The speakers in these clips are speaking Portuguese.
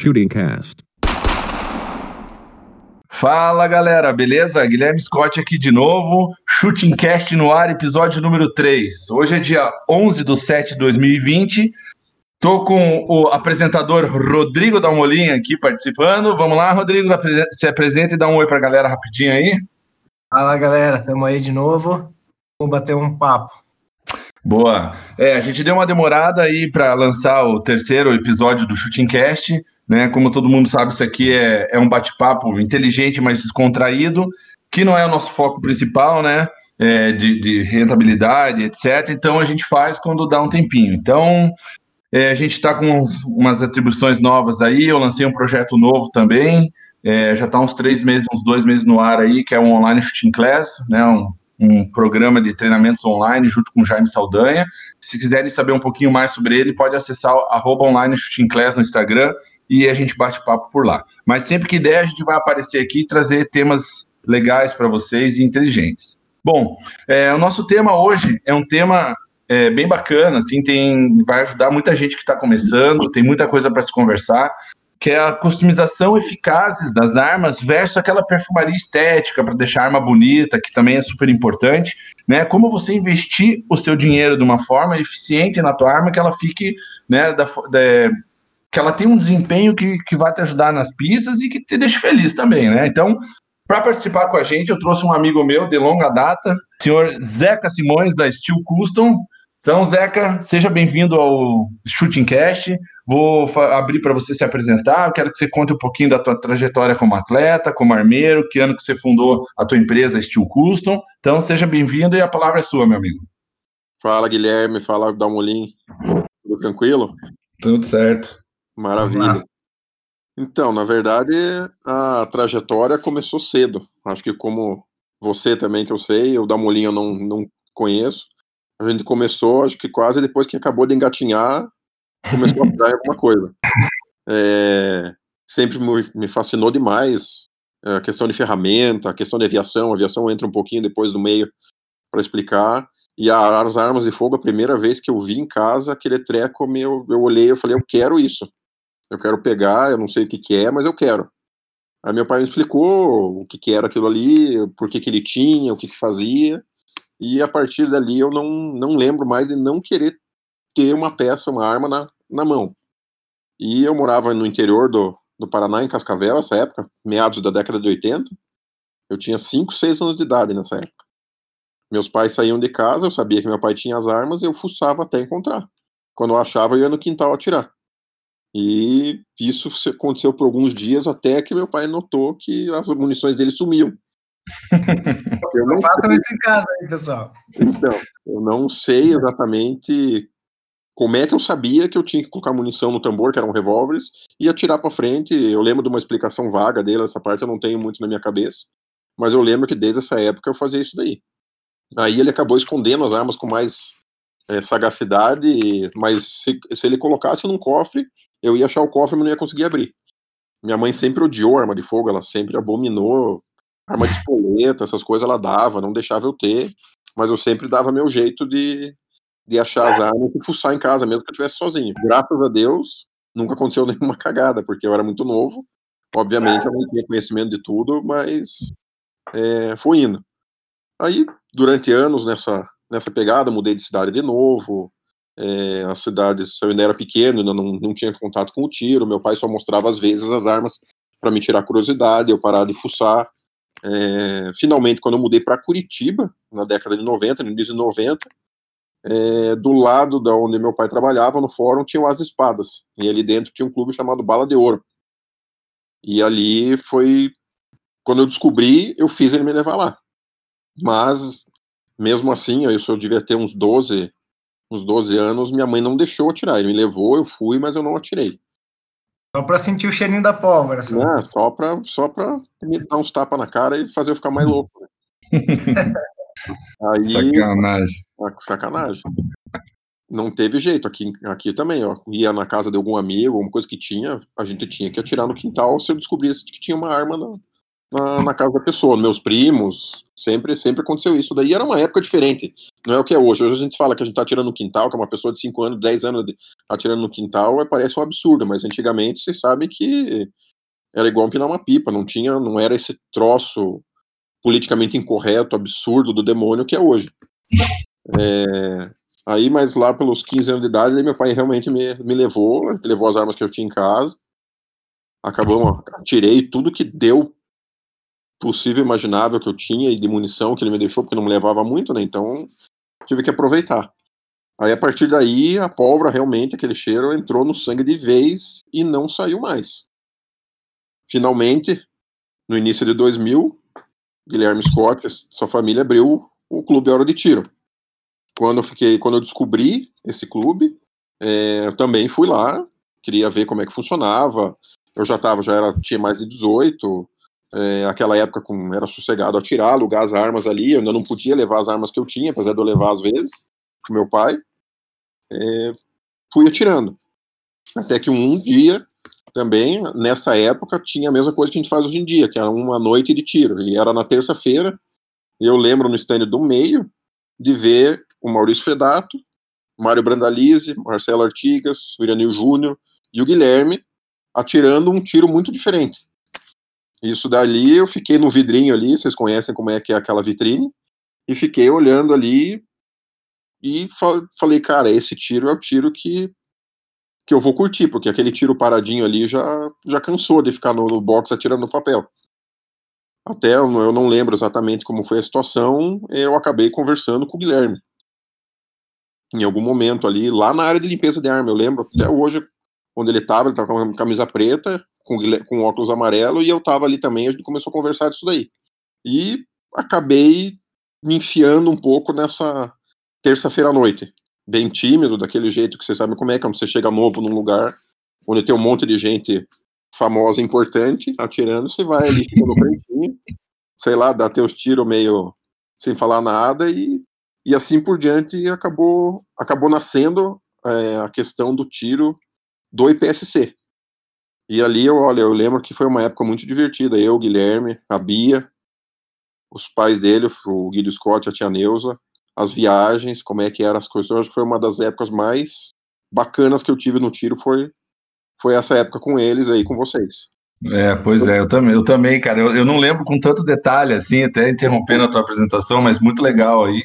Shooting Cast. Fala galera, beleza? Guilherme Scott aqui de novo, Shooting Cast no ar, episódio número 3. Hoje é dia 11 de 7 de 2020. Tô com o apresentador Rodrigo Dalmolin aqui participando. Vamos lá, Rodrigo, se apresenta e dá um oi pra galera rapidinho aí. Fala galera, estamos aí de novo. Vamos bater um papo. Boa. É, a gente deu uma demorada aí para lançar o terceiro episódio do Shooting Cast, né? Como todo mundo sabe, isso aqui é, é um bate-papo inteligente, mas descontraído, que não é o nosso foco principal, né? É, de, de, rentabilidade, etc. Então a gente faz quando dá um tempinho. Então é, a gente está com uns, umas atribuições novas aí. Eu lancei um projeto novo também. É, já está uns três meses, uns dois meses no ar aí, que é um online shooting class, né? Um, um programa de treinamentos online junto com Jaime Saldanha. Se quiserem saber um pouquinho mais sobre ele, pode acessar arroba online shooting class no Instagram e a gente bate papo por lá. Mas sempre que der, a gente vai aparecer aqui e trazer temas legais para vocês e inteligentes. Bom, é, o nosso tema hoje é um tema é, bem bacana, assim, tem, vai ajudar muita gente que está começando, tem muita coisa para se conversar que é a customização eficazes das armas versus aquela perfumaria estética para deixar a arma bonita, que também é super importante, né? Como você investir o seu dinheiro de uma forma eficiente na tua arma que ela fique, né, da, da, que ela tenha um desempenho que, que vai te ajudar nas pistas e que te deixe feliz também, né? Então, para participar com a gente, eu trouxe um amigo meu de longa data, senhor Zeca Simões da Steel Custom. Então, Zeca, seja bem-vindo ao Shooting Cast. Vou abrir para você se apresentar. Eu quero que você conte um pouquinho da tua trajetória como atleta, como armeiro, que ano que você fundou a tua empresa Steel Custom. Então, seja bem-vindo e a palavra é sua, meu amigo. Fala, Guilherme. Fala, Dalmolin. Tudo tranquilo? Tudo certo. Maravilha. Então, na verdade, a trajetória começou cedo. Acho que como você também, que eu sei, o Dalmolin eu não, não conheço. A gente começou, acho que quase depois que acabou de engatinhar, começou a dar alguma coisa. É, sempre me fascinou demais é, a questão de ferramenta, a questão de aviação. A aviação entra um pouquinho depois do meio para explicar. E a, as armas de fogo, a primeira vez que eu vi em casa, aquele treco, meu, eu olhei eu falei, eu quero isso. Eu quero pegar, eu não sei o que, que é, mas eu quero. Aí meu pai me explicou o que, que era aquilo ali, por que, que ele tinha, o que, que fazia. E a partir dali eu não, não lembro mais de não querer ter uma peça, uma arma na, na mão. E eu morava no interior do, do Paraná, em Cascavel, nessa época, meados da década de 80. Eu tinha 5, 6 anos de idade nessa época. Meus pais saíam de casa, eu sabia que meu pai tinha as armas, eu fuçava até encontrar. Quando eu achava, eu ia no quintal atirar. E isso aconteceu por alguns dias até que meu pai notou que as munições dele sumiam. eu não isso em casa, hein, pessoal. Então, eu não sei exatamente como é que eu sabia que eu tinha que colocar munição no tambor, que eram revólveres, e atirar para frente. Eu lembro de uma explicação vaga dele, essa parte eu não tenho muito na minha cabeça, mas eu lembro que desde essa época eu fazia isso daí. Aí ele acabou escondendo as armas com mais é, sagacidade, mas se, se, ele colocasse num cofre, eu ia achar o cofre, mas não ia conseguir abrir. Minha mãe sempre odiou arma de fogo, ela sempre abominou arma de espoleta, essas coisas ela dava, não deixava eu ter, mas eu sempre dava meu jeito de, de achar as armas e fuçar em casa, mesmo que eu estivesse sozinho. Graças a Deus, nunca aconteceu nenhuma cagada, porque eu era muito novo. Obviamente, eu não tinha conhecimento de tudo, mas é, foi indo. Aí, durante anos nessa, nessa pegada, mudei de cidade de novo. É, as cidades, eu ainda era pequeno, ainda não, não tinha contato com o tiro. Meu pai só mostrava às vezes as armas para me tirar curiosidade, eu parar de fuçar. É, finalmente, quando eu mudei para Curitiba, na década de 90, no início de 90, é, do lado da onde meu pai trabalhava, no fórum, tinham as espadas. E ali dentro tinha um clube chamado Bala de Ouro. E ali foi. Quando eu descobri, eu fiz ele me levar lá. Mas, mesmo assim, eu, eu devia ter uns 12, uns 12 anos, minha mãe não deixou eu atirar. Ele me levou, eu fui, mas eu não atirei. Só pra sentir o cheirinho da pólvora. Assim. Não, só pra, só pra me dar uns tapas na cara e fazer eu ficar mais louco. Né? Aí, sacanagem. Ah, sacanagem. Não teve jeito. Aqui, aqui também, ó. Ia na casa de algum amigo, alguma coisa que tinha, a gente tinha que atirar no quintal se eu descobrisse que tinha uma arma na, na, na, casa da pessoa, meus primos, sempre, sempre aconteceu isso. Daí era uma época diferente, não é o que é hoje. Hoje a gente fala que a gente tá tirando no quintal, que é uma pessoa de 5 anos, 10 anos tá tirando no quintal, parece um absurdo, mas antigamente vocês sabem que era igual empinar uma pipa, não tinha, não era esse troço politicamente incorreto, absurdo do demônio que é hoje. É, aí, mas lá pelos 15 anos de idade, meu pai realmente me, me levou, levou as armas que eu tinha em casa, acabamos, tirei tudo que deu possível imaginável que eu tinha e de munição que ele me deixou, porque não me levava muito, né? Então tive que aproveitar. Aí a partir daí, a pólvora realmente, aquele cheiro, entrou no sangue de vez e não saiu mais. Finalmente, no início de 2000, Guilherme Scott, sua família abriu o Clube Hora de Tiro. Quando eu fiquei, quando eu descobri esse clube, é, eu também fui lá, queria ver como é que funcionava. Eu já tava, já era, tinha mais de 18, é, aquela época com, era sossegado atirar, alugar as armas ali, eu ainda não podia levar as armas que eu tinha, apesar de eu levar às vezes, com meu pai. É, fui atirando. Até que um dia, também, nessa época, tinha a mesma coisa que a gente faz hoje em dia, que era uma noite de tiro. E era na terça-feira, eu lembro no stand do meio de ver o Maurício Fedato, Mário Brandalize, Marcelo Artigas, o Iranil Júnior e o Guilherme atirando um tiro muito diferente. Isso dali eu fiquei no vidrinho ali, vocês conhecem como é que é aquela vitrine, e fiquei olhando ali e falei, cara, esse tiro é o tiro que, que eu vou curtir, porque aquele tiro paradinho ali já, já cansou de ficar no, no box atirando no papel. Até eu não lembro exatamente como foi a situação, eu acabei conversando com o Guilherme. Em algum momento ali, lá na área de limpeza de arma, eu lembro até hoje, onde ele estava, ele estava com uma camisa preta, com, com óculos amarelo, e eu tava ali também, a gente começou a conversar disso daí. E acabei me enfiando um pouco nessa terça-feira à noite. Bem tímido, daquele jeito que você sabe como é, quando você chega novo num lugar onde tem um monte de gente famosa, importante, atirando, você vai ali, fica no cantinho, sei lá, dá teus tiros meio sem falar nada, e, e assim por diante acabou, acabou nascendo é, a questão do tiro do IPSC, e ali, eu, olha, eu lembro que foi uma época muito divertida. Eu, o Guilherme, a Bia, os pais dele, o Guido Scott, a tia Neuza, as viagens, como é que eram as coisas. Eu acho que foi uma das épocas mais bacanas que eu tive no tiro, foi, foi essa época com eles aí, com vocês. É, pois é, eu também, eu também, cara, eu, eu não lembro com tanto detalhe, assim, até interrompendo a tua apresentação, mas muito legal aí.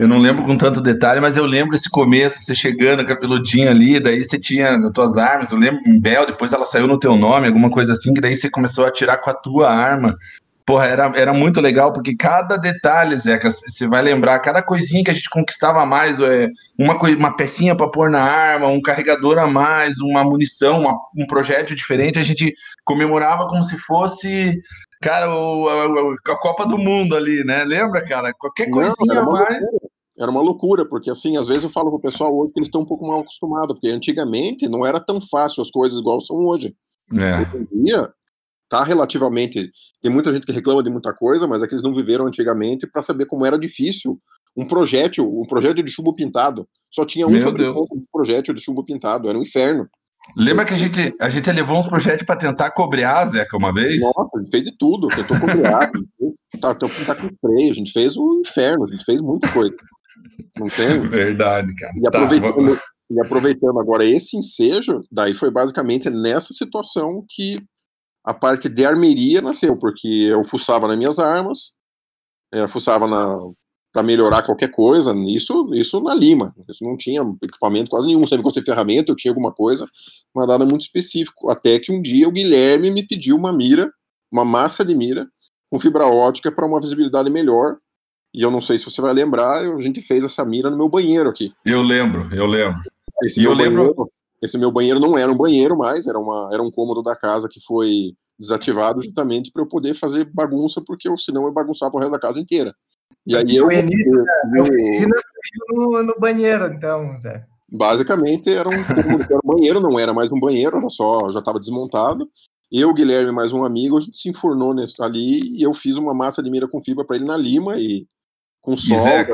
Eu não lembro com tanto detalhe, mas eu lembro esse começo, você chegando, cabeludinho ali, daí você tinha as tuas armas, eu lembro em Bel, depois ela saiu no teu nome, alguma coisa assim, que daí você começou a atirar com a tua arma. Porra, era, era muito legal, porque cada detalhe, Zeca, você vai lembrar, cada coisinha que a gente conquistava mais, é, uma, uma pecinha para pôr na arma, um carregador a mais, uma munição, uma, um projétil diferente, a gente comemorava como se fosse Cara, o, a, a, Copa do Mundo ali, né? Lembra, cara? Qualquer coisinha a mais. Era uma loucura, porque assim, às vezes eu falo pro pessoal hoje que eles estão um pouco mal acostumados, porque antigamente não era tão fácil as coisas igual são hoje. É. Hoje em dia, tá relativamente. Tem muita gente que reclama de muita coisa, mas é que eles não viveram antigamente para saber como era difícil. Um projétil, um projétil de chumbo pintado. Só tinha um de projétil de chumbo pintado, era um inferno. Lembra que a gente, a gente levou uns projetos para tentar cobrear, Zeca, uma vez? Nossa, a gente fez de tudo, tentou cobrear, tentou pintar com freio, a gente fez um inferno, a gente fez muita coisa. Não tem? Verdade, cara. E aproveitando, tá, e aproveitando agora esse ensejo, daí foi basicamente nessa situação que a parte de armeria nasceu, porque eu fuçava nas minhas armas, é, fuçava na, para melhorar qualquer coisa, isso, isso na Lima. Isso não tinha equipamento quase nenhum. Sempre gostei de ferramenta, eu tinha alguma coisa, mas nada muito específico. Até que um dia o Guilherme me pediu uma mira, uma massa de mira, com fibra ótica para uma visibilidade melhor. E eu não sei se você vai lembrar, a gente fez essa mira no meu banheiro aqui. Eu lembro, eu lembro. Esse, meu, banheiro, lembro... esse meu banheiro não era um banheiro mais, era, uma, era um cômodo da casa que foi desativado justamente para eu poder fazer bagunça, porque eu, senão eu bagunçava o resto da casa inteira. E aí eu. Eu, oficina no, no banheiro, então, Zé. Basicamente era um, era um banheiro, não era mais um banheiro, era só, já estava desmontado. Eu, Guilherme, mais um amigo, a gente se enfurnou nesse, ali e eu fiz uma massa de mira com fibra para ele na lima e com solda,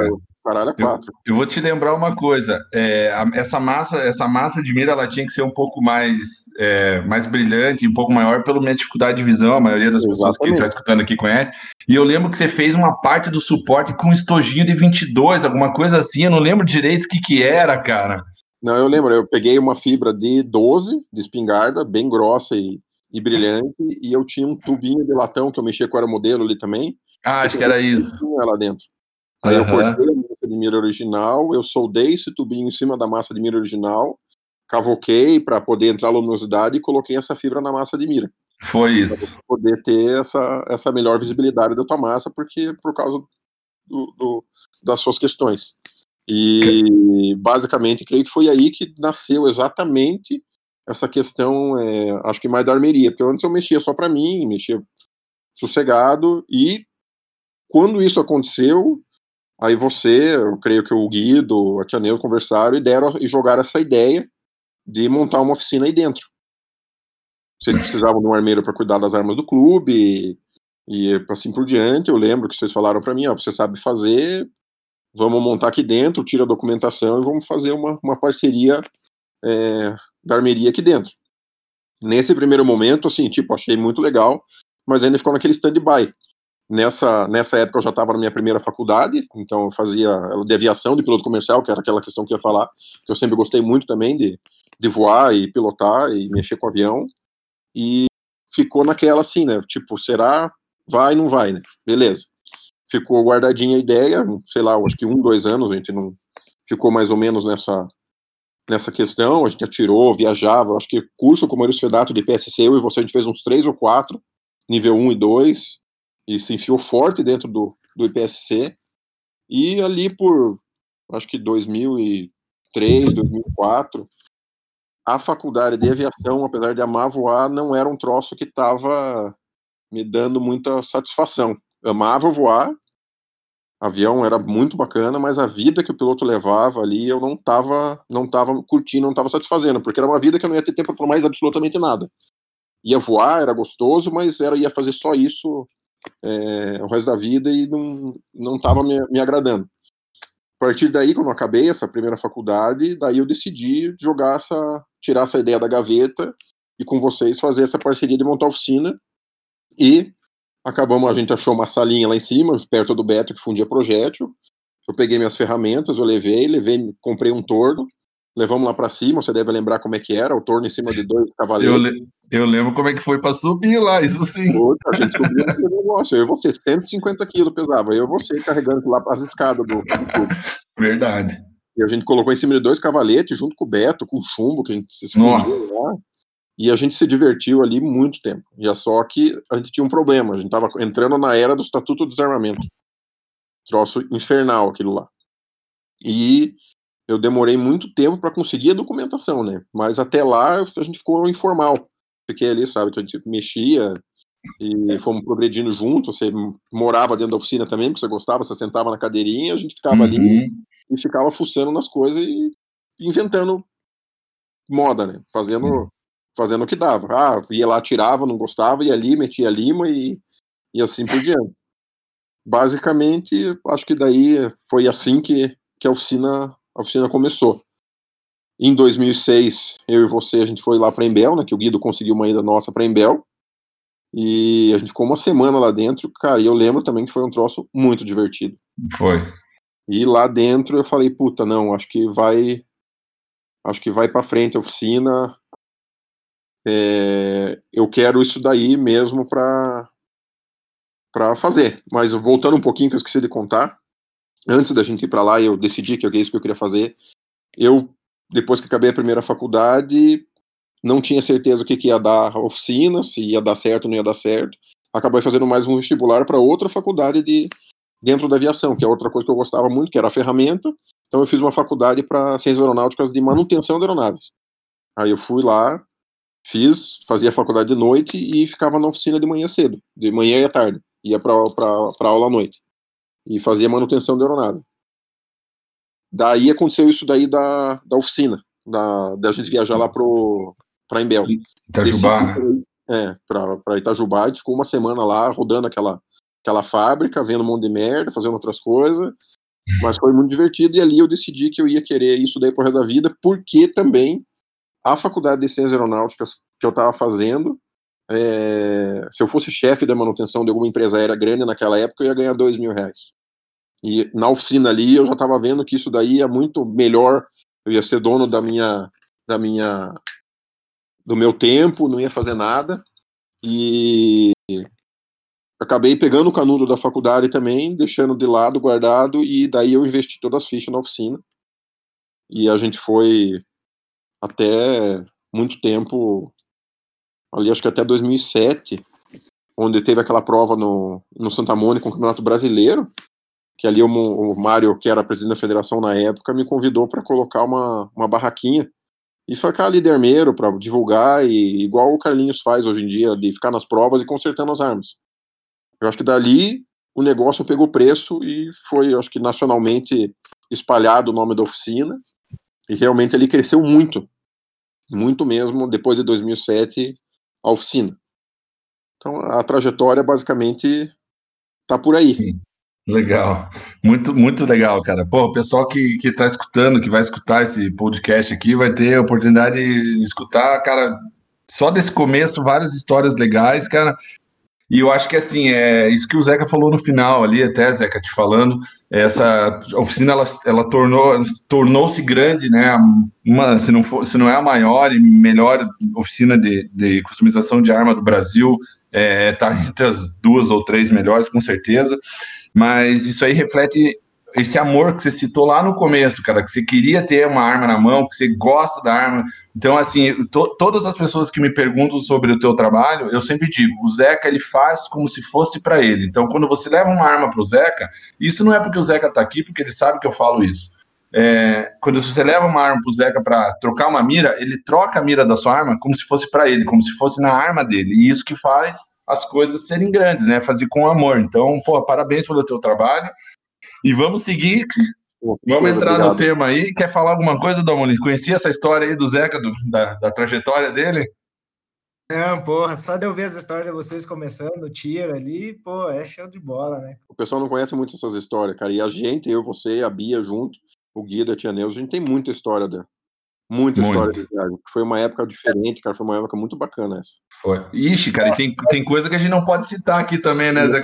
Caralho, é quatro. Eu, eu, vou te lembrar uma coisa. É, a, essa massa, essa massa de mira, ela tinha que ser um pouco mais, é, mais brilhante, um pouco maior pela minha dificuldade de visão. A maioria das Exatamente. pessoas que está escutando aqui conhece. E eu lembro que você fez uma parte do suporte com um estojinho de 22, alguma coisa assim. Eu não lembro direito o que que era, cara. Não, eu lembro. Eu peguei uma fibra de 12 de espingarda, bem grossa e, e brilhante, e eu tinha um tubinho de latão que eu mexia com o aeromodelo ali também. Ah, acho que era isso. Lá dentro. Aí uhum. eu cortei a massa de mira original, eu soldei esse tubinho em cima da massa de mira original, cavoquei para poder entrar a luminosidade e coloquei essa fibra na massa de mira. Foi isso. Pra poder ter essa, essa melhor visibilidade da tua massa, porque por causa do, do, das suas questões. E basicamente creio que foi aí que nasceu exatamente essa questão, é, acho que mais da armeria, porque antes eu mexia só para mim, mexia sossegado, e quando isso aconteceu, Aí você, eu creio que o Guido, a Tia Neil conversaram e deram e jogaram essa ideia de montar uma oficina aí dentro. Vocês precisavam de um armeiro para cuidar das armas do clube e, e, assim por diante. Eu lembro que vocês falaram para mim, ó, você sabe fazer, vamos montar aqui dentro, tira a documentação e vamos fazer uma, uma parceria é, da armeria aqui dentro. Nesse primeiro momento, assim, tipo, achei muito legal, mas ainda ficou naquele stand-by. Nessa, nessa época eu já estava na minha primeira faculdade, então eu fazia de aviação, de piloto comercial, que era aquela questão que eu ia falar, que eu sempre gostei muito também de, de voar e pilotar e mexer com avião. E ficou naquela assim, né? Tipo, será? Vai, não vai, né? Beleza. Ficou guardadinha a ideia, sei lá, acho que um, dois anos a gente não ficou mais ou menos nessa nessa questão, a gente atirou, viajava, acho que curso como Maurício Fedato de PSC, eu e você, a gente fez uns três ou quatro, nível 1 e 2, e se enfiou forte dentro do, do IPSC. E ali por, acho que 2003, 2004, a faculdade de aviação, apesar de amar voar, não era um troço que estava me dando muita satisfação. amava voar, avião era muito bacana, mas a vida que o piloto levava ali eu não estava não tava curtindo, não estava satisfazendo, porque era uma vida que eu não ia ter tempo para mais absolutamente nada. Ia voar, era gostoso, mas era ia fazer só isso é, o resto da vida e não não me, me agradando. A partir daí, quando eu acabei essa primeira faculdade, daí eu decidi jogar essa, tirar essa ideia da gaveta e com vocês fazer essa parceria de montar oficina. E acabamos, a gente achou uma salinha lá em cima, perto do Beto, que fundia projétil, eu peguei minhas ferramentas, eu levei, levei, comprei um torno, levamos lá para cima, você deve lembrar como é que era, o torno em cima de dois cavaleiros. Eu, le eu lembro como é que foi para subir lá, isso sim. Puta, a gente subiu no negócio, eu e você, 150 quilos pesava, eu e você carregando lá as escadas do, do Verdade. E a gente colocou em cima de dois cavaletes, junto com o Beto, com o chumbo, que a gente se fundiu lá. E a gente se divertiu ali muito tempo. E é só que a gente tinha um problema, a gente tava entrando na era do Estatuto do Desarmamento. Troço infernal aquilo lá. E eu demorei muito tempo para conseguir a documentação, né? Mas até lá a gente ficou informal. Fiquei ali, sabe, que a gente mexia e fomos progredindo junto. Você morava dentro da oficina também, porque você gostava, você sentava na cadeirinha, a gente ficava uhum. ali e ficava fuçando nas coisas e inventando moda, né? Fazendo, uhum. fazendo o que dava. Ah, ia lá, tirava, não gostava, ia ali, metia lima e, e assim por diante. Basicamente, acho que daí foi assim que, que a oficina a oficina começou. Em 2006, eu e você, a gente foi lá para Embel, né, que o Guido conseguiu uma ida nossa para Embel, e a gente ficou uma semana lá dentro, cara, e eu lembro também que foi um troço muito divertido. Foi. E lá dentro eu falei, puta, não, acho que vai, acho que vai para frente a oficina, é, eu quero isso daí mesmo para para fazer. Mas voltando um pouquinho, que eu esqueci de contar, antes da gente ir para lá, eu decidi que é isso que eu queria fazer. Eu, depois que acabei a primeira faculdade, não tinha certeza o que, que ia dar a oficina, se ia dar certo ou não ia dar certo. Acabei fazendo mais um vestibular para outra faculdade de dentro da aviação, que é outra coisa que eu gostava muito, que era a ferramenta. Então eu fiz uma faculdade para ciências aeronáuticas de manutenção de aeronaves. Aí eu fui lá, fiz, fazia a faculdade de noite e ficava na oficina de manhã cedo, de manhã e à tarde. Ia para aula à noite e fazia manutenção da aeronave. Daí aconteceu isso daí da, da oficina, da, da gente viajar lá pro, pra Embel. Itajubá, né? É, pra, pra Itajubá, a gente ficou uma semana lá rodando aquela, aquela fábrica, vendo um monte de merda, fazendo outras coisas. Mas foi muito divertido e ali eu decidi que eu ia querer isso daí pro resto da vida, porque também a faculdade de ciências aeronáuticas que eu estava fazendo, é, se eu fosse chefe da manutenção de alguma empresa aérea grande naquela época, eu ia ganhar dois mil reais. E na oficina ali eu já estava vendo que isso daí é muito melhor. Eu ia ser dono da minha, da minha, do meu tempo, não ia fazer nada. E acabei pegando o canudo da faculdade também, deixando de lado, guardado, e daí eu investi todas as fichas na oficina. E a gente foi até muito tempo, ali acho que até 2007, onde teve aquela prova no, no Santa Mônica, um campeonato brasileiro, que ali o, o Mário, que era presidente da federação na época, me convidou para colocar uma, uma barraquinha e ficar ali dermeiro para divulgar, e igual o Carlinhos faz hoje em dia, de ficar nas provas e consertando as armas. Eu acho que dali o negócio pegou preço e foi, acho que nacionalmente espalhado o nome da oficina, e realmente ele cresceu muito, muito mesmo, depois de 2007, a oficina. Então a trajetória basicamente tá por aí. Legal, muito, muito legal, cara. Pô, o pessoal que, que tá escutando, que vai escutar esse podcast aqui, vai ter a oportunidade de escutar, cara, só desse começo, várias histórias legais, cara. E eu acho que assim, é isso que o Zeca falou no final ali, até Zeca te falando, essa oficina ela, ela tornou tornou-se grande, né? Uma, se não for, se não é a maior e melhor oficina de, de customização de arma do Brasil, é, tá entre as duas ou três melhores com certeza mas isso aí reflete esse amor que você citou lá no começo, cara, que você queria ter uma arma na mão, que você gosta da arma. Então, assim, to, todas as pessoas que me perguntam sobre o teu trabalho, eu sempre digo, o Zeca, ele faz como se fosse para ele. Então, quando você leva uma arma para o Zeca, isso não é porque o Zeca está aqui, porque ele sabe que eu falo isso. É, quando você leva uma arma para o Zeca para trocar uma mira, ele troca a mira da sua arma como se fosse para ele, como se fosse na arma dele. E isso que faz as coisas serem grandes, né? Fazer com amor. Então, pô, parabéns pelo teu trabalho. E vamos seguir. vamos entrar obrigado. no tema aí. Quer falar alguma coisa, Domônio? Conhecia essa história aí do Zeca, do, da, da trajetória dele? Não, porra, só de eu ver essa história de vocês começando, o tiro ali, pô, é show de bola, né? O pessoal não conhece muito essas histórias, cara. E a gente, eu, você, a Bia junto, o Guido, a Tia Neuza, a gente tem muita história da, Muita muito. história de viagem. Foi uma época diferente, cara. Foi uma época muito bacana essa. Foi. Ixi, cara, e tem, tem coisa que a gente não pode citar aqui também, né, Zé?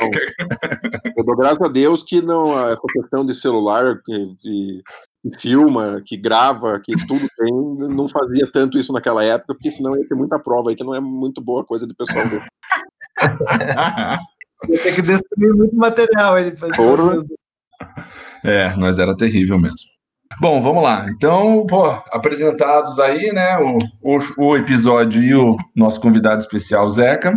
Eu dou graças a Deus que não, essa questão de celular, que, que, que, filma, que grava, que tudo tem, não fazia tanto isso naquela época, porque senão ia ter muita prova aí que não é muito boa coisa de pessoal ver. ia ter que destruir muito material aí depois. É, mas era terrível mesmo. Bom, vamos lá. Então, pô, apresentados aí, né, o, o, o, episódio e o nosso convidado especial, Zeca.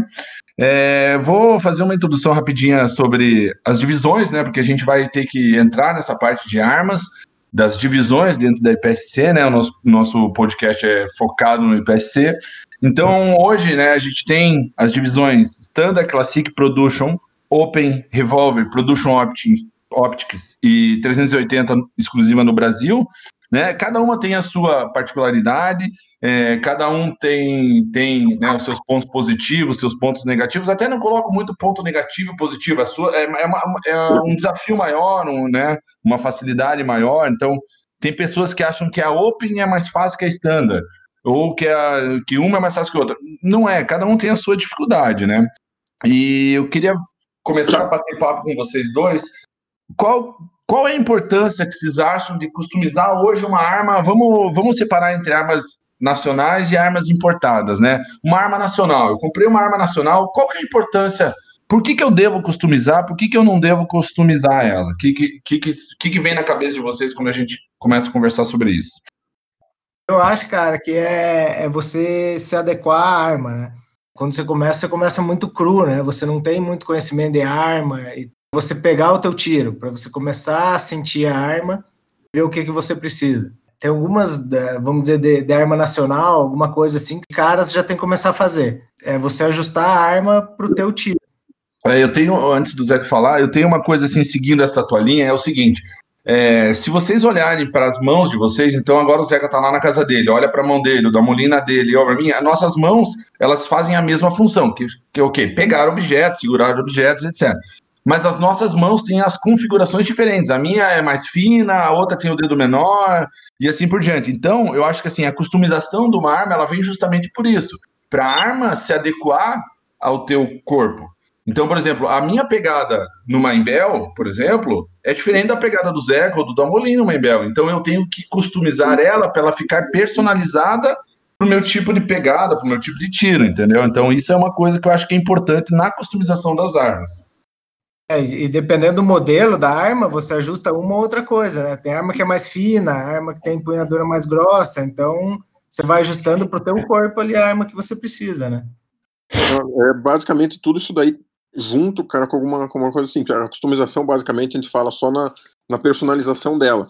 É, vou fazer uma introdução rapidinha sobre as divisões, né, porque a gente vai ter que entrar nessa parte de armas, das divisões dentro da IPSC, né, o nosso, nosso podcast é focado no IPSC. Então, hoje, né, a gente tem as divisões Standard, Classic, Production, Open, Revolver, Production Optic, Optics e 380 exclusiva no Brasil. Né? Cada uma tem a sua particularidade, é, cada um tem, tem né, os seus pontos positivos, seus pontos negativos. Até não coloco muito ponto negativo e positivo. A sua, é, é, uma, é um desafio maior, um, né, uma facilidade maior. Então, tem pessoas que acham que a Open é mais fácil que a Standard, ou que, a, que uma é mais fácil que a outra. Não é, cada um tem a sua dificuldade, né? E eu queria começar a bater papo com vocês dois qual, qual é a importância que vocês acham de customizar hoje uma arma? Vamos, vamos separar entre armas nacionais e armas importadas, né? Uma arma nacional. Eu comprei uma arma nacional. Qual que é a importância? Por que, que eu devo customizar? Por que, que eu não devo customizar ela? O que, que, que, que, que vem na cabeça de vocês quando a gente começa a conversar sobre isso? Eu acho, cara, que é, é você se adequar à arma, né? Quando você começa, você começa muito cru, né? Você não tem muito conhecimento de arma e você pegar o teu tiro, para você começar a sentir a arma, ver o que, que você precisa. Tem algumas, vamos dizer, de, de arma nacional, alguma coisa assim, que caras já tem que começar a fazer. É você ajustar a arma para o teu tiro. É, eu tenho, antes do Zé falar, eu tenho uma coisa assim, seguindo essa tua linha, é o seguinte, é, se vocês olharem para as mãos de vocês, então agora o Zeca está lá na casa dele, olha para a mão dele, da molina dele, olha para mim, as nossas mãos, elas fazem a mesma função, que, que é o quê? Pegar objetos, segurar objetos, etc. mas as nossas mãos têm as configurações diferentes. A minha é mais fina, a outra tem o dedo menor e assim por diante. Então, eu acho que assim, a customização de uma arma, ela vem justamente por isso, para a arma se adequar ao teu corpo. Então, por exemplo, a minha pegada no Mainbel, por exemplo, é diferente da pegada do Zeca ou do Damolin no Mainbel. Então, eu tenho que customizar ela para ela ficar personalizada para o meu tipo de pegada, para o meu tipo de tiro, entendeu? Então, isso é uma coisa que eu acho que é importante na customização das armas. É, e dependendo do modelo da arma, você ajusta uma ou outra coisa, né? Tem arma que é mais fina, arma que tem empunhadura mais grossa, então você vai ajustando para o teu corpo ali a arma que você precisa, né? É basicamente tudo isso daí junto, cara, com alguma, com uma coisa assim. A customização, basicamente, a gente fala só na, na personalização dela,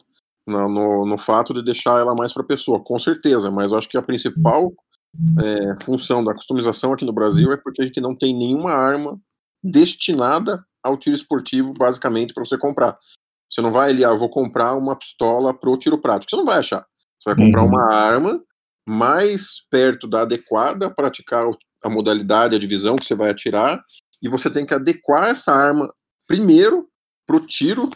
na, no, no fato de deixar ela mais para a pessoa, com certeza, mas acho que a principal é, função da customização aqui no Brasil é porque a gente não tem nenhuma arma destinada ao tiro esportivo, basicamente, para você comprar. Você não vai ali, ah, eu vou comprar uma pistola para o tiro prático. Você não vai achar. Você vai comprar uhum. uma arma mais perto da adequada, praticar a modalidade, a divisão que você vai atirar, e você tem que adequar essa arma primeiro para o tiro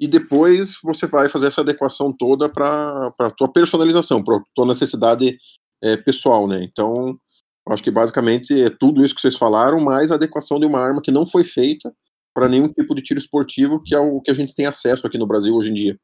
e depois você vai fazer essa adequação toda para a tua personalização, para a tua necessidade é, pessoal, né? Então, acho que basicamente é tudo isso que vocês falaram, mais a adequação de uma arma que não foi feita para nenhum tipo de tiro esportivo, que é o que a gente tem acesso aqui no Brasil hoje em dia.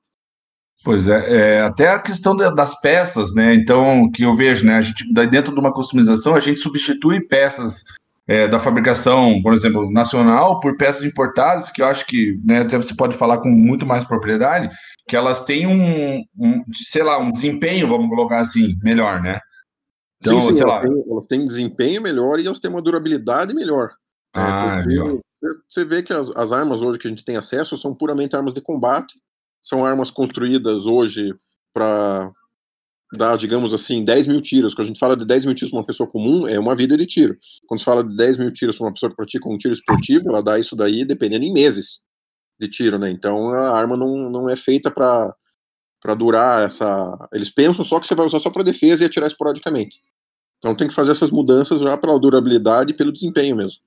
Pois é, é até a questão das peças, né? Então, que eu vejo, né? A gente, dentro de uma customização, a gente substitui peças é, da fabricação, por exemplo, nacional, por peças importadas, que eu acho que né, até você pode falar com muito mais propriedade, que elas têm um, um sei lá, um desempenho, vamos colocar assim, melhor, né? Então, sim, sim, sei elas, lá. Têm, elas têm desempenho melhor e elas têm uma durabilidade melhor. Né? Ah, é, você vê que as, as armas hoje que a gente tem acesso são puramente armas de combate, são armas construídas hoje para dá, digamos assim, 10 mil tiros. Quando a gente fala de 10 mil tiros para uma pessoa comum, é uma vida de tiro. Quando se fala de 10 mil tiros para uma pessoa que pratica um tiro esportivo, ela dá isso daí dependendo em meses de tiro, né? Então a arma não, não é feita para para durar essa. Eles pensam só que você vai usar só para defesa e atirar esporadicamente. Então tem que fazer essas mudanças já pela durabilidade e pelo desempenho mesmo.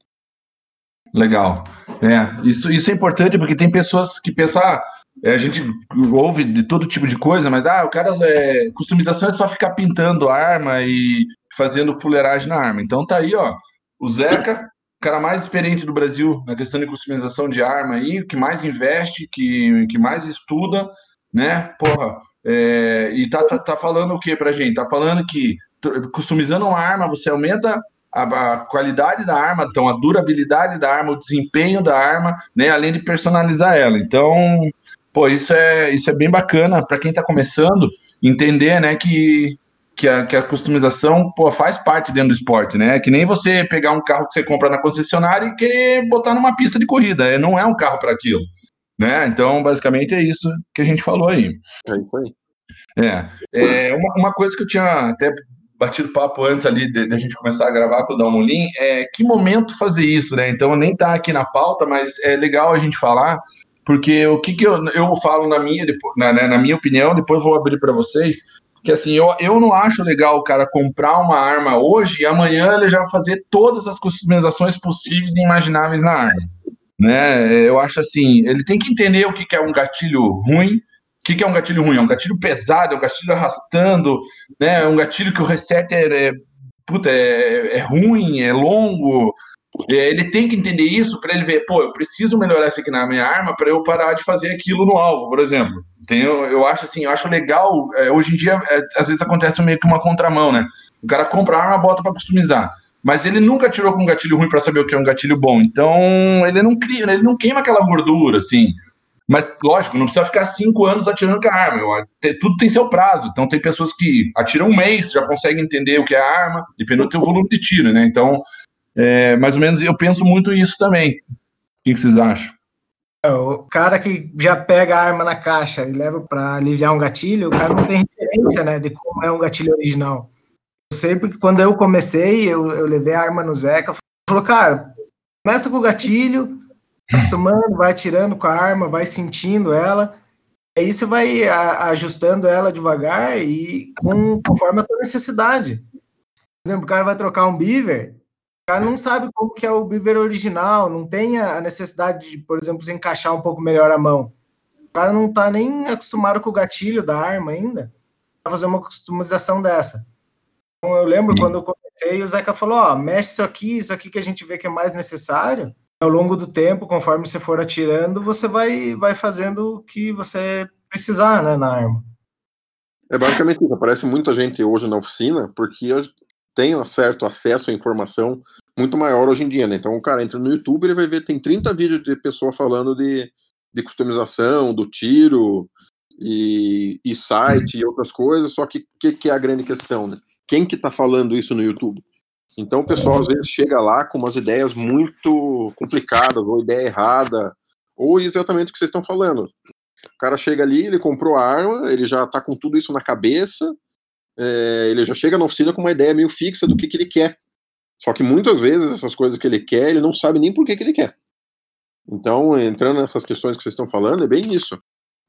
Legal. É, isso, isso é importante porque tem pessoas que pensam, ah, é, a gente ouve de todo tipo de coisa, mas ah, o cara é, customização é só ficar pintando arma e fazendo fuleiragem na arma. Então tá aí, ó, o Zeca, o cara mais experiente do Brasil na questão de customização de arma aí, que mais investe, que, que mais estuda, né? Porra, é, e tá, tá, tá falando o que pra gente? Tá falando que customizando uma arma, você aumenta a, a, qualidade da arma, então a durabilidade da arma, o desempenho da arma, né, além de personalizar ela. Então, pô, isso é, isso é bem bacana para quem está começando entender, né, que, que, a, que a customização, pô, faz parte dentro do esporte, né? Que nem você pegar um carro que você compra na concessionária e querer botar numa pista de corrida, é, não é um carro para aquilo, né? Então, basicamente é isso que a gente falou aí. É isso aí. É, é uma, uma coisa que eu tinha até batido papo antes ali de, de, a gente começar a gravar com o Dalmolin, é que momento fazer isso, né? Então nem tá aqui na pauta, mas é legal a gente falar, porque o que, que eu, eu falo na minha, na, né, na minha opinião, depois vou abrir para vocês, que assim, eu, eu não acho legal o cara comprar uma arma hoje e amanhã ele já fazer todas as customizações possíveis e imagináveis na arma. Né? Eu acho assim, ele tem que entender o que, que é um gatilho ruim, que, que, é um gatilho ruim? É um gatilho pesado, é um gatilho arrastando, né? É um gatilho que o reset é, é, puta, é, é ruim, é longo. É, ele tem que entender isso para ele ver, pô, eu preciso melhorar isso aqui na minha arma para eu parar de fazer aquilo no alvo, por exemplo. Tem, eu, eu acho assim, eu acho legal. É, hoje em dia, é, às vezes acontece meio que uma contramão, né? O cara compra a arma, bota para customizar mas ele nunca tirou com um gatilho ruim para saber o que é um gatilho bom. Então, ele não cria, ele não queima aquela gordura, assim. Mas, lógico, não precisa ficar cinco anos atirando com a arma. Tudo tem seu prazo. Então, tem pessoas que atiram um mês, já conseguem entender o que é a arma, dependendo do teu volume de tiro, né? Então, é, mais ou menos, eu penso muito isso também. O que vocês acham? É, o cara que já pega a arma na caixa e leva para aliviar um gatilho, o cara não tem referência, né, de como é um gatilho original. Eu sei porque quando eu comecei, eu, eu levei a arma no Zeca, falou, cara, começa com o gatilho, acostumando, vai atirando com a arma, vai sentindo ela. Aí você vai ajustando ela devagar e com, conforme a tua necessidade. Por exemplo, o cara vai trocar um beaver, cara não sabe como que é o Beaver original, não tem a necessidade de, por exemplo, se encaixar um pouco melhor a mão. O cara não tá nem acostumado com o gatilho da arma ainda, para fazer uma customização dessa. Então, eu lembro Sim. quando eu comecei, o Zeca falou, ó, mexe isso aqui, isso aqui que a gente vê que é mais necessário. Ao longo do tempo, conforme você for atirando, você vai, vai fazendo o que você precisar, né, na arma. É basicamente isso. Aparece muita gente hoje na oficina porque tem certo acesso à informação muito maior hoje em dia, né? Então o cara entra no YouTube e vai ver, tem 30 vídeos de pessoa falando de, de customização, do tiro e, e site e outras coisas, só que o que, que, é a grande questão, né? Quem que tá falando isso no YouTube? Então o pessoal às vezes chega lá com umas ideias muito complicadas, ou ideia errada, ou exatamente o que vocês estão falando. O cara chega ali, ele comprou a arma, ele já tá com tudo isso na cabeça, é, ele já chega na oficina com uma ideia meio fixa do que, que ele quer. Só que muitas vezes essas coisas que ele quer, ele não sabe nem por que, que ele quer. Então, entrando nessas questões que vocês estão falando, é bem isso.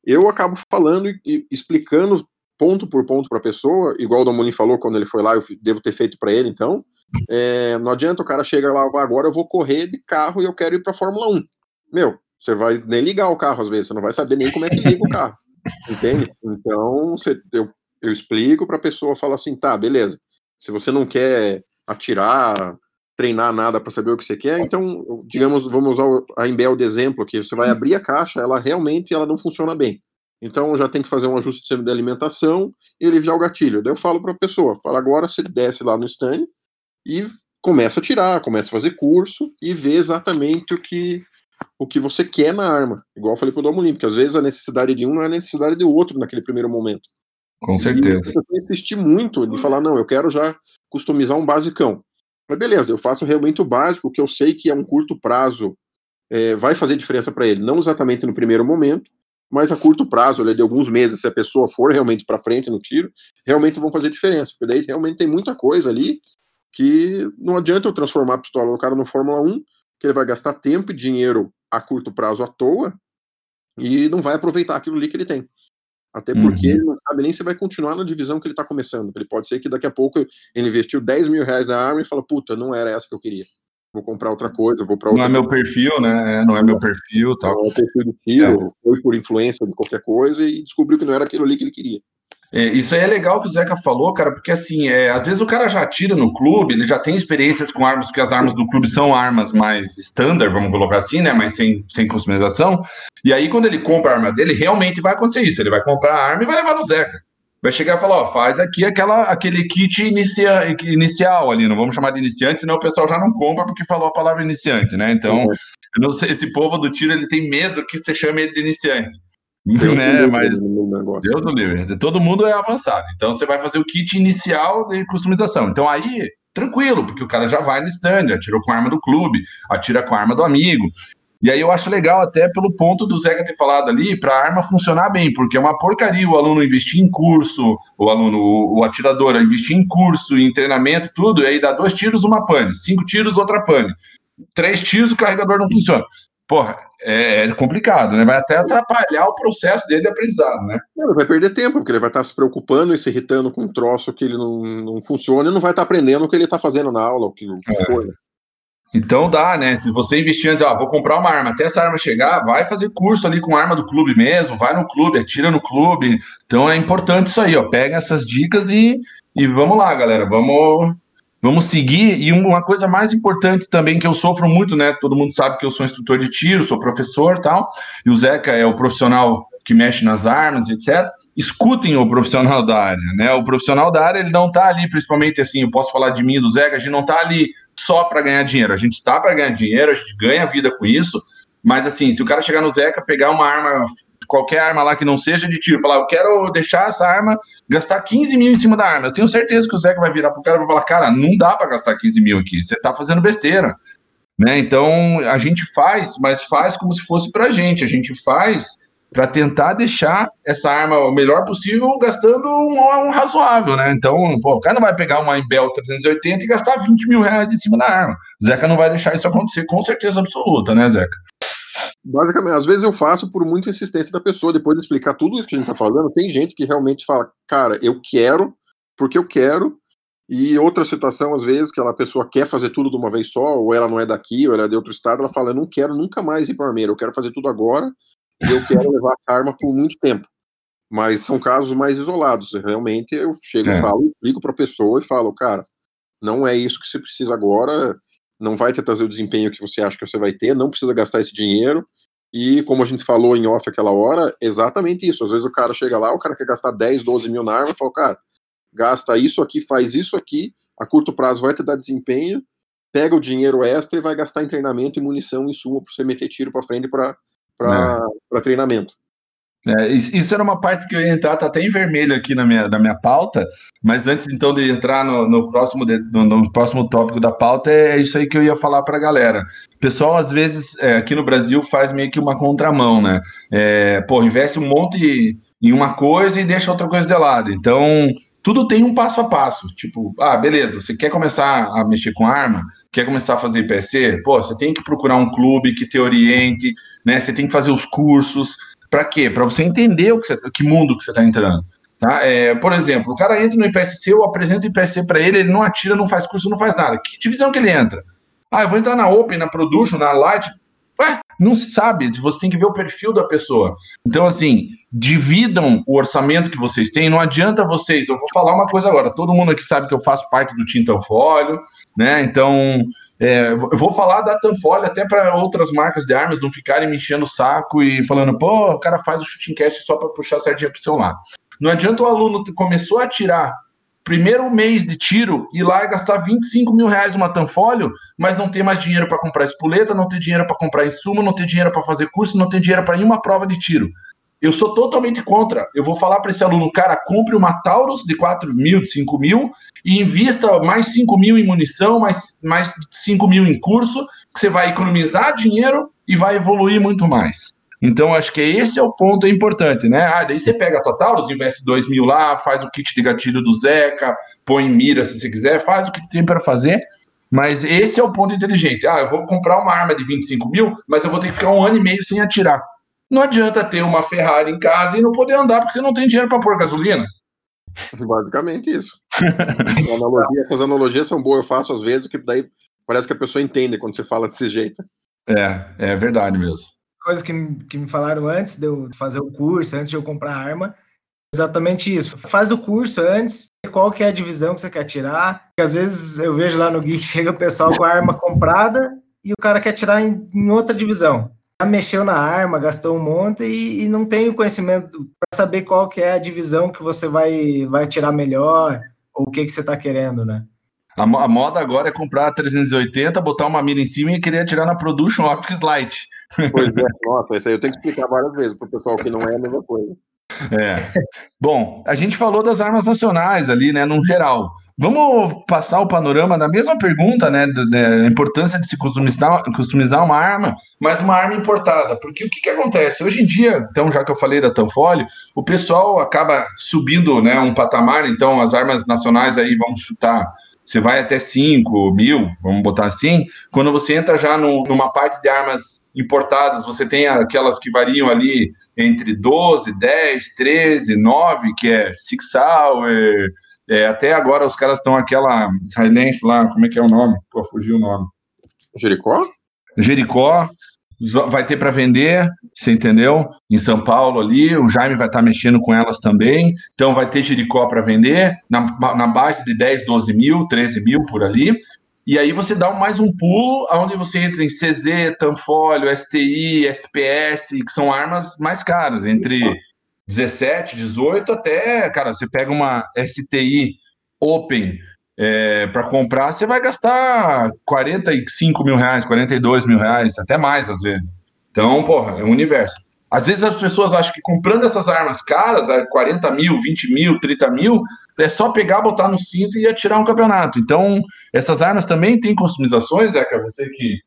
Eu acabo falando e explicando ponto por ponto para a pessoa, igual o Domolin falou quando ele foi lá, eu devo ter feito para ele, então. É, não adianta o cara chega lá, agora eu vou correr de carro e eu quero ir para Fórmula 1. Meu, você vai nem ligar o carro às vezes, você não vai saber nem como é que liga o carro. Entende? Então, você, eu, eu explico para a pessoa, falo assim, tá, beleza. Se você não quer atirar, treinar nada para saber o que você quer, então, digamos, vamos usar a Imbel de exemplo aqui, você vai abrir a caixa, ela realmente ela não funciona bem. Então já tem que fazer um ajuste de alimentação e aliviar o gatilho. Daí eu falo para a pessoa, fala agora você desce lá no stand e começa a tirar, começa a fazer curso e vê exatamente o que o que você quer na arma. Igual eu falei pro Domolin, porque às vezes a necessidade de um não é a necessidade do outro naquele primeiro momento. Com certeza. E eu insisti muito de falar, não, eu quero já customizar um basicão. Mas beleza, eu faço realmente o básico, que eu sei que a um curto prazo é, vai fazer diferença para ele. Não exatamente no primeiro momento, mas a curto prazo, de alguns meses, se a pessoa for realmente para frente no tiro, realmente vão fazer diferença. Porque daí realmente tem muita coisa ali que não adianta eu transformar a pistola do cara no Fórmula 1 que ele vai gastar tempo e dinheiro a curto prazo à toa e não vai aproveitar aquilo ali que ele tem. Até porque uhum. ele não sabe nem se vai continuar na divisão que ele está começando. Ele pode ser que daqui a pouco ele investiu 10 mil reais na arma e fala, puta, não era essa que eu queria. Vou comprar outra coisa, vou para outra. Não é meu perfil, né? É, não é meu perfil tal. Não é o perfil do tiro, é. foi por influência de qualquer coisa e descobriu que não era aquilo ali que ele queria. É, isso aí é legal que o Zeca falou, cara, porque assim, é, às vezes o cara já atira no clube, ele já tem experiências com armas, porque as armas do clube são armas mais standard, vamos colocar assim, né? Mas sem, sem customização. E aí, quando ele compra a arma dele, realmente vai acontecer isso. Ele vai comprar a arma e vai levar no Zeca. Vai chegar e falar, ó, faz aqui aquela, aquele kit inicia, inicial ali, não vamos chamar de iniciante, senão o pessoal já não compra porque falou a palavra iniciante, né? Então, uhum. sei, esse povo do tiro, ele tem medo que você chame ele de iniciante. Deus né? Mas Deus do livre. Todo mundo é avançado. Então você vai fazer o kit inicial de customização. Então aí, tranquilo, porque o cara já vai no stand, atirou com a arma do clube, atira com a arma do amigo. E aí eu acho legal até pelo ponto do Zeca ter falado ali, para a arma funcionar bem, porque é uma porcaria o aluno investir em curso, o aluno, o, atirador investir em curso, em treinamento, tudo, e aí dá dois tiros, uma pane, cinco tiros, outra pane. Três tiros, o carregador não funciona porra, é, é, complicado, né? Vai até atrapalhar o processo dele de aprendizado, né? Ele vai perder tempo, porque ele vai estar se preocupando e se irritando com um troço que ele não, não funciona e não vai estar aprendendo o que ele está fazendo na aula, o que, o que é. for. Então dá, né? Se você investir antes, ó, vou comprar uma arma, até essa arma chegar, vai fazer curso ali com a arma do clube mesmo, vai no clube, atira no clube. Então é importante isso aí, ó. Pega essas dicas e, e vamos lá, galera. Vamos Vamos seguir. E uma coisa mais importante também que eu sofro muito, né? Todo mundo sabe que eu sou instrutor de tiro, sou professor tal. E o Zeca é o profissional que mexe nas armas, etc. Escutem o profissional da área, né? O profissional da área, ele não tá ali, principalmente assim, eu posso falar de mim, do Zeca, a gente não tá ali só para ganhar dinheiro. A gente está para ganhar dinheiro, a gente ganha vida com isso. Mas assim, se o cara chegar no Zeca, pegar uma arma qualquer arma lá que não seja de tiro, falar, eu quero deixar essa arma, gastar 15 mil em cima da arma. Eu tenho certeza que o Zeca vai virar pro cara e vai falar, cara, não dá para gastar 15 mil aqui, você tá fazendo besteira. Né? Então a gente faz, mas faz como se fosse pra gente. A gente faz para tentar deixar essa arma o melhor possível, gastando um, um, razoável, né? Então, pô, o cara não vai pegar uma Imbel 380 e gastar 20 mil reais em cima da arma. O Zeca não vai deixar isso acontecer com certeza absoluta, né, Zeca? Basicamente, às vezes eu faço por muita insistência da pessoa, depois de explicar tudo isso que a gente tá falando, tem gente que realmente fala, cara, eu quero, porque eu quero, E outra situação, às vezes, que a pessoa quer fazer tudo de uma vez só, ou ela não é daqui, ou ela é de outro estado, ela fala: Eu não quero nunca mais ir para armeiro, eu quero fazer tudo agora e eu quero levar essa arma por muito tempo. Mas são casos mais isolados. Realmente, eu chego é. e falo, ligo para a pessoa e falo: Cara, não é isso que você precisa agora, não vai ter trazer o desempenho que você acha que você vai ter, não precisa gastar esse dinheiro. E como a gente falou em off aquela hora, exatamente isso. Às vezes o cara chega lá, o cara quer gastar 10, 12 mil na arma, e fala, cara, gasta isso aqui, faz isso aqui, a curto prazo vai te dar desempenho, pega o dinheiro extra e vai gastar em treinamento e munição em suma para você meter tiro para frente para é. treinamento. É, isso era uma parte que eu ia entrar, tá até em vermelho aqui na minha, na minha pauta, mas antes então de entrar no, no próximo, de, no, no, próximo tópico da pauta, é isso aí que eu ia falar para a galera. O pessoal, às vezes, é, aqui no Brasil, faz meio que uma contramão, né? É, pô, investe um monte em uma coisa e deixa outra coisa de lado. Então, tudo tem um passo a passo. Tipo, ah, beleza, você quer começar a mexer com arma? Quer começar a fazer IPSC? Pô, você tem que procurar um clube que te oriente, né? Você tem que fazer os cursos. Para quê? Para você entender o que, você, que mundo que você está entrando. Tá? É, por exemplo, o cara entra no IPSC, eu apresento o IPSC para ele, ele não atira, não faz curso, não faz nada. Que divisão que ele entra? Ah, eu vou entrar na Open, na Production, na Light. Não se sabe, você tem que ver o perfil da pessoa. Então, assim, dividam o orçamento que vocês têm. Não adianta vocês. Eu vou falar uma coisa agora. Todo mundo aqui sabe que eu faço parte do Tintanfolio, né? Então, é, eu vou falar da Tanfolio até para outras marcas de armas não ficarem me enchendo o saco e falando, pô, o cara faz o shooting cast só para puxar a sardinha pro seu lado. Não adianta o aluno começou a atirar primeiro mês de tiro ir lá gastar 25 mil reais numa Tanfolio, mas não ter mais dinheiro para comprar espoleta, não ter dinheiro para comprar insumo, não ter dinheiro para fazer curso, não ter dinheiro para nenhuma prova de tiro. Eu sou totalmente contra. Eu vou falar para esse aluno, cara, compre uma Taurus de 4 mil, de 5 mil e invista mais 5 mil em munição, mais, mais 5 mil em curso, que você vai economizar dinheiro e vai evoluir muito mais. Então, acho que esse é o ponto importante, né? Ah, daí você pega a Taurus, investe 2 mil lá, faz o kit de gatilho do Zeca, põe em mira se você quiser, faz o que tem para fazer, mas esse é o ponto inteligente. Ah, eu vou comprar uma arma de 25 mil, mas eu vou ter que ficar um ano e meio sem atirar. Não adianta ter uma Ferrari em casa e não poder andar porque você não tem dinheiro para pôr gasolina. Basicamente isso. Analogia, essas analogias são boas, eu faço às vezes, que daí parece que a pessoa entende quando você fala desse jeito. É, é verdade mesmo. Coisa que, que me falaram antes de eu fazer o curso, antes de eu comprar arma, exatamente isso. Faz o curso antes, qual que é a divisão que você quer tirar. Porque às vezes eu vejo lá no Geek, chega o pessoal com a arma comprada e o cara quer tirar em, em outra divisão mexeu na arma, gastou um monte e, e não tem o conhecimento para saber qual que é a divisão que você vai, vai tirar melhor ou o que, que você está querendo, né? A, a, moda agora é comprar 380, botar uma mira em cima e querer atirar na Production Optics Light. Pois é, nossa, isso aí eu tenho que explicar várias vezes para o pessoal que não é a mesma coisa. É. Bom, a gente falou das armas nacionais ali, né, no geral. Vamos passar o panorama da mesma pergunta, né, da, importância de se customizar, customizar uma arma, mas uma arma importada. Porque o que, que acontece? Hoje em dia, então, já que eu falei da Tanfolio, o pessoal acaba subindo, né, um patamar, então as armas nacionais aí, vamos chutar, você vai até 5 mil, vamos botar assim. Quando você entra já no, numa parte de armas importadas, você tem aquelas que variam ali entre 12, 10, 13, 9, que é Six Hour. É, até agora os caras estão aquela Silence lá, como é que é o nome? Pô, fugiu o nome. Jericó? Jericó vai ter para vender, você entendeu? Em São Paulo ali, o Jaime vai estar tá mexendo com elas também. Então vai ter Jericó para vender, na, na base de 10, 12 mil, 13 mil por ali. E aí você dá mais um pulo, onde você entra em CZ, Tanfolio, STI, SPS, que são armas mais caras, entre 17, 18 até, cara, você pega uma STI Open é, para comprar, você vai gastar 45 mil reais, 42 mil reais, até mais às vezes. Então, porra, é um universo. Às vezes as pessoas acham que comprando essas armas caras, 40 mil, 20 mil, 30 mil, é só pegar, botar no cinto e atirar um campeonato. Então, essas armas também têm customizações, Zeca? Você que,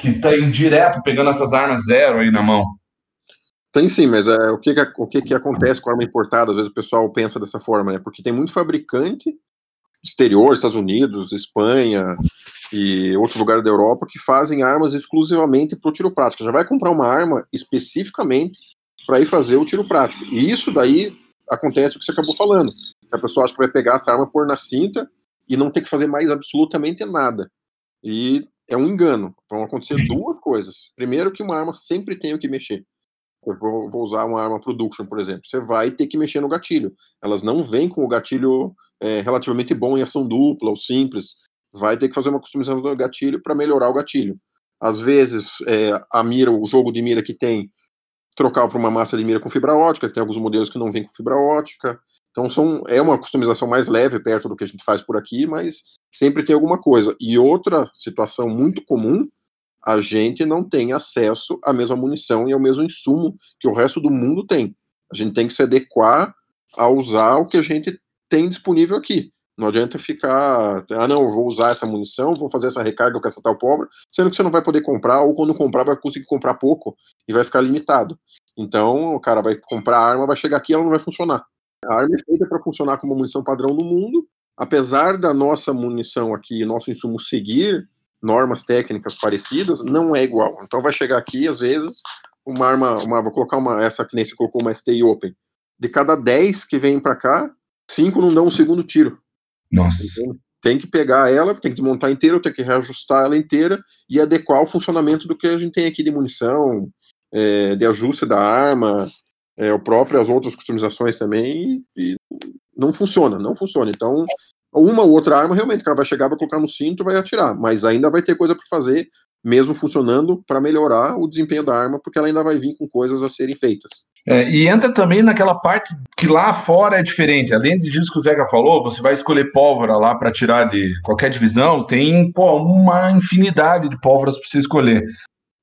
que tá indo direto pegando essas armas zero aí na mão. Tem sim, mas é, o, que, que, o que, que acontece com arma importada? Às vezes o pessoal pensa dessa forma, né? Porque tem muito fabricante exterior, Estados Unidos, Espanha e outros lugares da Europa que fazem armas exclusivamente para o tiro prático. Já vai comprar uma arma especificamente para ir fazer o tiro prático. E isso daí acontece o que você acabou falando. A pessoa acha que vai pegar essa arma, pôr na cinta e não ter que fazer mais absolutamente nada. E é um engano. Vão acontecer duas coisas. Primeiro, que uma arma sempre tem o que mexer. Eu vou, vou, usar uma arma production, por exemplo. Você vai ter que mexer no gatilho. Elas não vêm com o gatilho é, relativamente bom em ação dupla ou simples. Vai ter que fazer uma customização do gatilho para melhorar o gatilho. Às vezes, é, a mira, o jogo de mira que tem, trocar para uma massa de mira com fibra ótica, que tem alguns modelos que não vêm com fibra ótica. Então são, é uma customização mais leve perto do que a gente faz por aqui, mas sempre tem alguma coisa. E outra situação muito comum, a gente não tem acesso à mesma munição e ao mesmo insumo que o resto do mundo tem. A gente tem que se adequar a usar o que a gente tem disponível aqui. Não adianta ficar, ah, não, vou usar essa munição, vou fazer essa recarga com essa tal pobre, sendo que você não vai poder comprar, ou quando comprar, vai conseguir comprar pouco e vai ficar limitado. Então, o cara vai comprar a arma, vai chegar aqui e ela não vai funcionar. A arma é feita para funcionar como munição padrão no mundo, apesar da nossa munição aqui, nosso insumo seguir normas técnicas parecidas, não é igual. Então, vai chegar aqui, às vezes, uma arma, uma, vou colocar uma, essa que nem você colocou, uma Stay Open. De cada 10 que vem para cá, 5 não dão um segundo tiro. Nossa. Tem que pegar ela, tem que desmontar inteira, tem que reajustar ela inteira e adequar o funcionamento do que a gente tem aqui de munição, é, de ajuste da arma, é, o próprio, as outras customizações também, e, e não funciona, não funciona. Então, uma ou outra arma, realmente, o cara vai chegar, vai colocar no cinto vai atirar, mas ainda vai ter coisa para fazer, mesmo funcionando, para melhorar o desempenho da arma, porque ela ainda vai vir com coisas a serem feitas. É, e entra também naquela parte que lá fora é diferente. Além disso que o Zeca falou, você vai escolher pólvora lá para tirar de qualquer divisão, tem pô, uma infinidade de pólvoras para você escolher.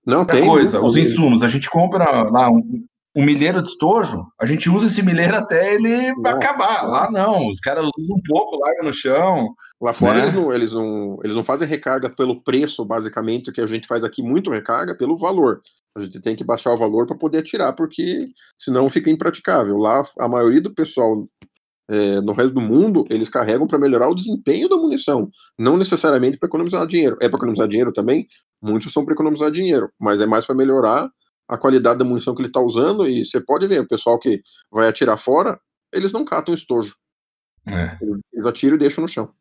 Não Outra tem. coisa, os insumos. A gente compra lá um, um milheiro de estojo, a gente usa esse milheiro até ele acabar. Lá não, os caras usam um pouco, largam no chão. Lá fora né? eles, não, eles, não, eles não fazem recarga pelo preço, basicamente, que a gente faz aqui muito recarga pelo valor. A gente tem que baixar o valor para poder atirar, porque senão fica impraticável. Lá, a maioria do pessoal é, no resto do mundo, eles carregam para melhorar o desempenho da munição, não necessariamente para economizar dinheiro. É para economizar dinheiro também? Muitos são para economizar dinheiro, mas é mais para melhorar a qualidade da munição que ele está usando. E você pode ver, o pessoal que vai atirar fora, eles não catam estojo. É. Eles atiram e deixam no chão.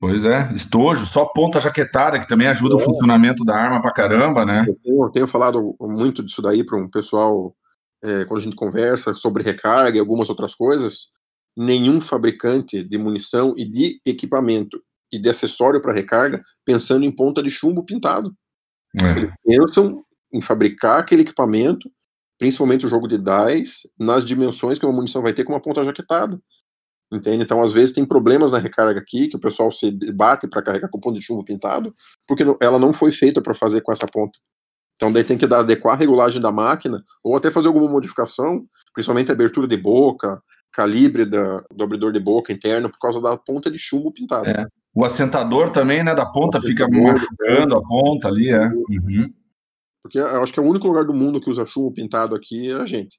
Pois é, estojo, só ponta jaquetada, que também ajuda é. o funcionamento da arma pra caramba, né? Eu tenho, eu tenho falado muito disso daí para um pessoal, é, quando a gente conversa sobre recarga e algumas outras coisas. Nenhum fabricante de munição e de equipamento e de acessório para recarga pensando em ponta de chumbo pintado. É. Eles pensam em fabricar aquele equipamento, principalmente o jogo de DICE, nas dimensões que uma munição vai ter com uma ponta jaquetada. Entende? Então, às vezes, tem problemas na recarga aqui, que o pessoal se bate para carregar com ponto de chumbo pintado, porque ela não foi feita para fazer com essa ponta. Então, daí tem que dar, adequar a regulagem da máquina, ou até fazer alguma modificação, principalmente abertura de boca, calibre da, do abridor de boca interno, por causa da ponta de chumbo pintado. É. O assentador também, né, da ponta, fica machucando a ponta ali, é. Uhum. Porque eu acho que é o único lugar do mundo que usa chumbo pintado aqui é a gente.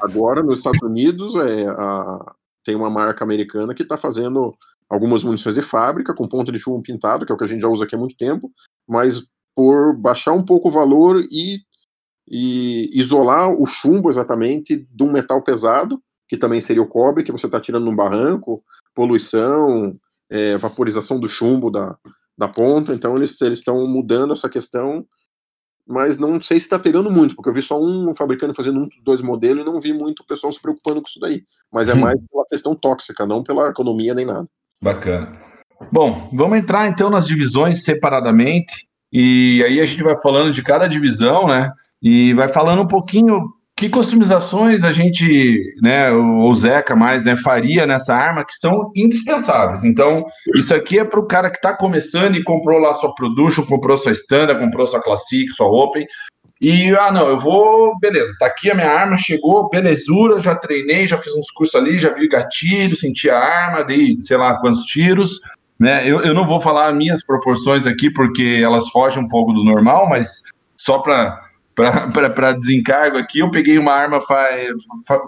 Agora, nos Estados Unidos, é a, tem uma marca americana que está fazendo algumas munições de fábrica com ponta de chumbo pintado, que é o que a gente já usa aqui há muito tempo, mas por baixar um pouco o valor e, e isolar o chumbo exatamente de um metal pesado, que também seria o cobre, que você está tirando num barranco, poluição, é, vaporização do chumbo da, da ponta. Então eles estão mudando essa questão mas não sei se está pegando muito, porque eu vi só um fabricante fazendo um, dois modelos e não vi muito o pessoal se preocupando com isso daí. Mas é hum. mais pela questão tóxica, não pela economia nem nada. Bacana. Bom, vamos entrar então nas divisões separadamente, e aí a gente vai falando de cada divisão, né? E vai falando um pouquinho que customizações a gente, né, o Zeca mais, né, faria nessa arma que são indispensáveis. Então, isso aqui é para o cara que está começando e comprou lá sua production, comprou sua standard, comprou sua classic, sua open. E, ah, não, eu vou, beleza, tá aqui a minha arma, chegou, belezura, já treinei, já fiz uns cursos ali, já vi gatilho, senti a arma, dei, sei lá, quantos tiros, né? Eu, eu não vou falar minhas proporções aqui, porque elas fogem um pouco do normal, mas só para para desencargo aqui, eu peguei uma arma, faz,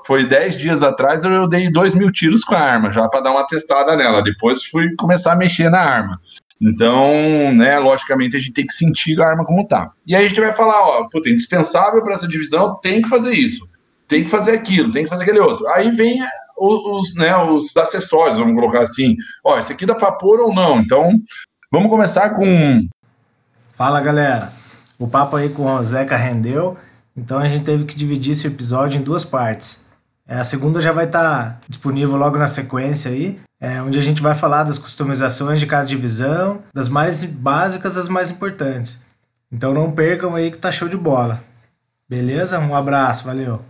foi 10 dias atrás, eu dei 2 mil tiros com a arma, já para dar uma testada nela. Depois fui começar a mexer na arma. Então, né, logicamente a gente tem que sentir a arma como tá. E aí a gente vai falar, ó, puta, indispensável para essa divisão, tem que fazer isso, tem que fazer aquilo, tem que fazer aquele outro. Aí vem os, né, os acessórios, vamos colocar assim. Ó, esse aqui dá para pôr ou não. Então, vamos começar com. Fala galera, o papo aí com o Zeca rendeu, então a gente teve que dividir esse episódio em duas partes. É, a segunda já vai estar tá disponível logo na sequência aí, é, onde a gente vai falar das customizações de cada divisão, das mais básicas às mais importantes. Então não percam aí que tá show de bola. Beleza? Um abraço, valeu!